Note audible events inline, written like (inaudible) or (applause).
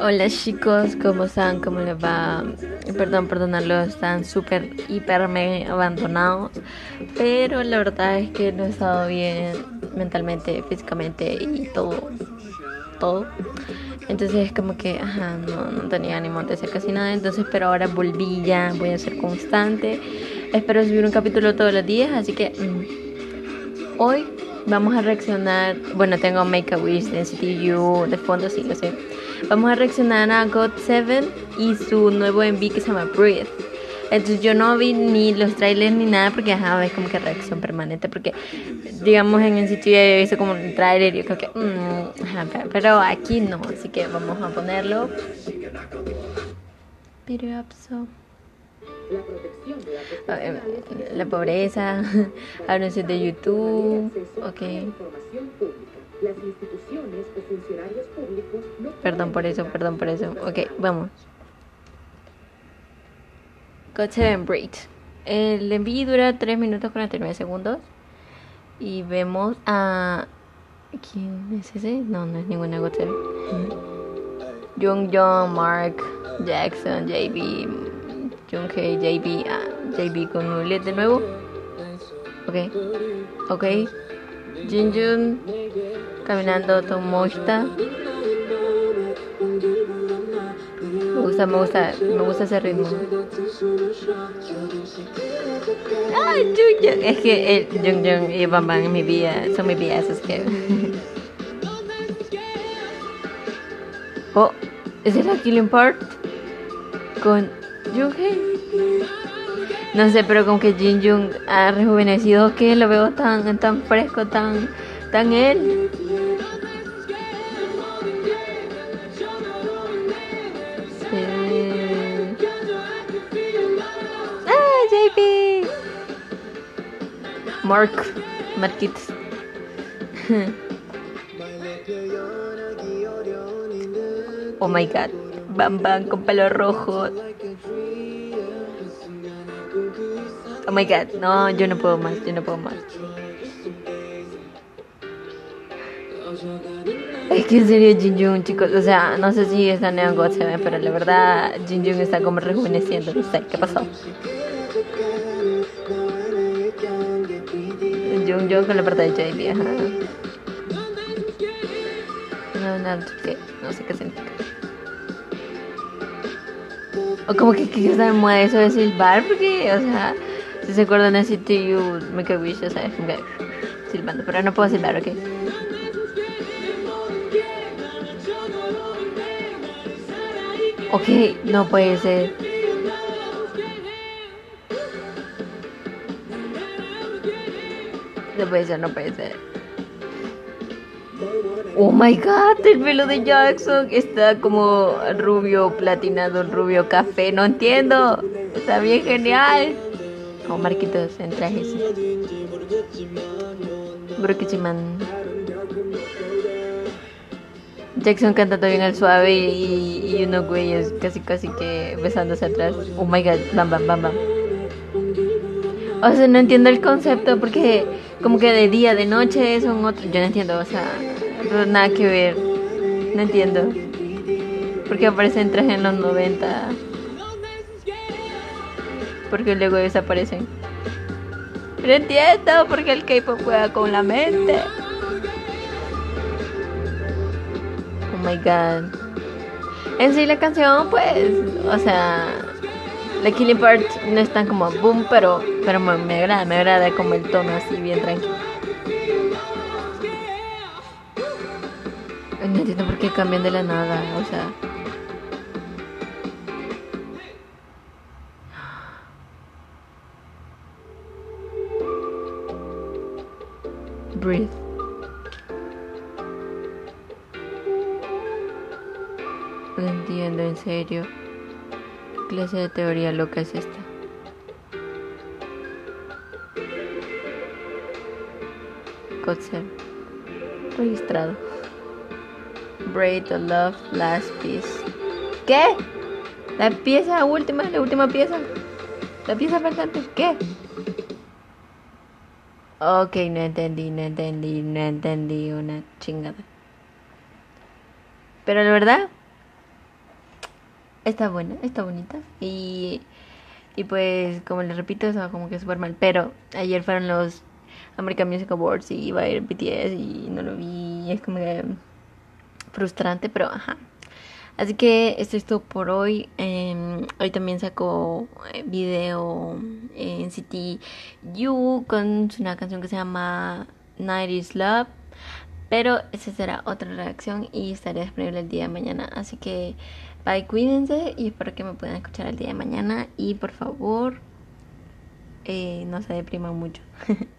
Hola chicos, ¿cómo están? ¿Cómo les va? Perdón, perdonarlo, están súper, hiper, mega abandonados. Pero la verdad es que no he estado bien mentalmente, físicamente y todo. Todo. Entonces es como que, ajá, no, no tenía ánimo de hacer casi nada. Entonces, pero ahora volví ya, voy a ser constante. Espero subir un capítulo todos los días, así que mm, hoy vamos a reaccionar. Bueno, tengo Make a Wish de NCTU de fondo, sí, lo sé. Vamos a reaccionar a God 7 y su nuevo MV que se llama Breathe. Entonces yo no vi ni los trailers ni nada porque ajá, es como que reacción permanente porque digamos en el sitio ya visto como un trailer y yo creo que mm, ajá, pero aquí no, así que vamos a ponerlo. Pero la protección de la, la pobreza, (laughs) anuncios de YouTube, ok. Las instituciones o funcionarios públicos no perdón por eso, perdón por eso. Ok, vamos. God 7 Break. El envío dura 3 minutos 49 segundos. Y vemos a. ¿Quién es ese? No, no es ninguna God 7. Jung Jong, Mark, Jackson, JB, Junke, JB, ah, JB con Nulet de nuevo. Ok, ok. Jinjun caminando Tomoshita. Me gusta, me gusta, me gusta ese ritmo. Ah, Junjun. Es que el Junjun y Bam Bam en mi vida son mis vidas, es que. (laughs) oh, ¿es el Killing Part? Con no sé, pero como que Jin Jung ha rejuvenecido que lo veo tan, tan fresco, tan, tan él. ¡Ah! Mark, Marquitos. (laughs) oh my god, Bam Bam con pelo rojo. Oh my god, no, yo no puedo más, yo no puedo más. Es que en serio Jin chicos, o sea, no sé si está Neon God se ve, pero la verdad Jin está como rejuveneciendo, no sé, ¿qué pasó? Jung con la parte de JB, ajá. No, no, no sé qué significa. O como que, que está de moda eso de silbar, porque, o sea, si se acuerdan de CTU, Make a Wish, o sea, silbando, pero no puedo silbar, ok. Ok, no puede ser. No puede ser, no puede ser. Oh my god, el pelo de Jackson está como rubio platinado, rubio café, no entiendo. Está bien genial. O Marquitos en trajes. Brokichiman. Jackson cantando bien al suave y, y, unos güeyes casi casi que besándose atrás. Oh my god, bam bam bam bam. O sea, no entiendo el concepto porque como que de día, de noche son otros. Yo no entiendo, o sea, nada que ver. No entiendo. Porque aparecen trajes en los 90 porque luego desaparecen. Pero entiendo porque el K-pop juega con la mente. Oh my god. En sí la canción pues, o sea, la Killing Part no es tan como boom, pero pero me, me agrada, me agrada como el tono así bien tranquilo. No entiendo por qué cambian de la nada, o sea, Breathe. No entiendo, en serio. ¿Qué clase de teoría loca es esta? Cotzer. Registrado. Braid the Love Last Piece. ¿Qué? La pieza última, la última pieza. La pieza faltante. ¿Qué? Ok, no entendí, no entendí, no entendí una chingada. Pero la verdad, está buena, está bonita. Y, y pues, como les repito, estaba como que súper mal. Pero ayer fueron los American Music Awards y iba a ir BTS y no lo vi. Es como que frustrante, pero ajá. Así que esto es todo por hoy. Em, hoy también saco eh, video en City You con una canción que se llama Night is Love. Pero esa será otra reacción y estaré disponible el día de mañana. Así que bye, cuídense y espero que me puedan escuchar el día de mañana. Y por favor, eh, no se depriman mucho. (laughs)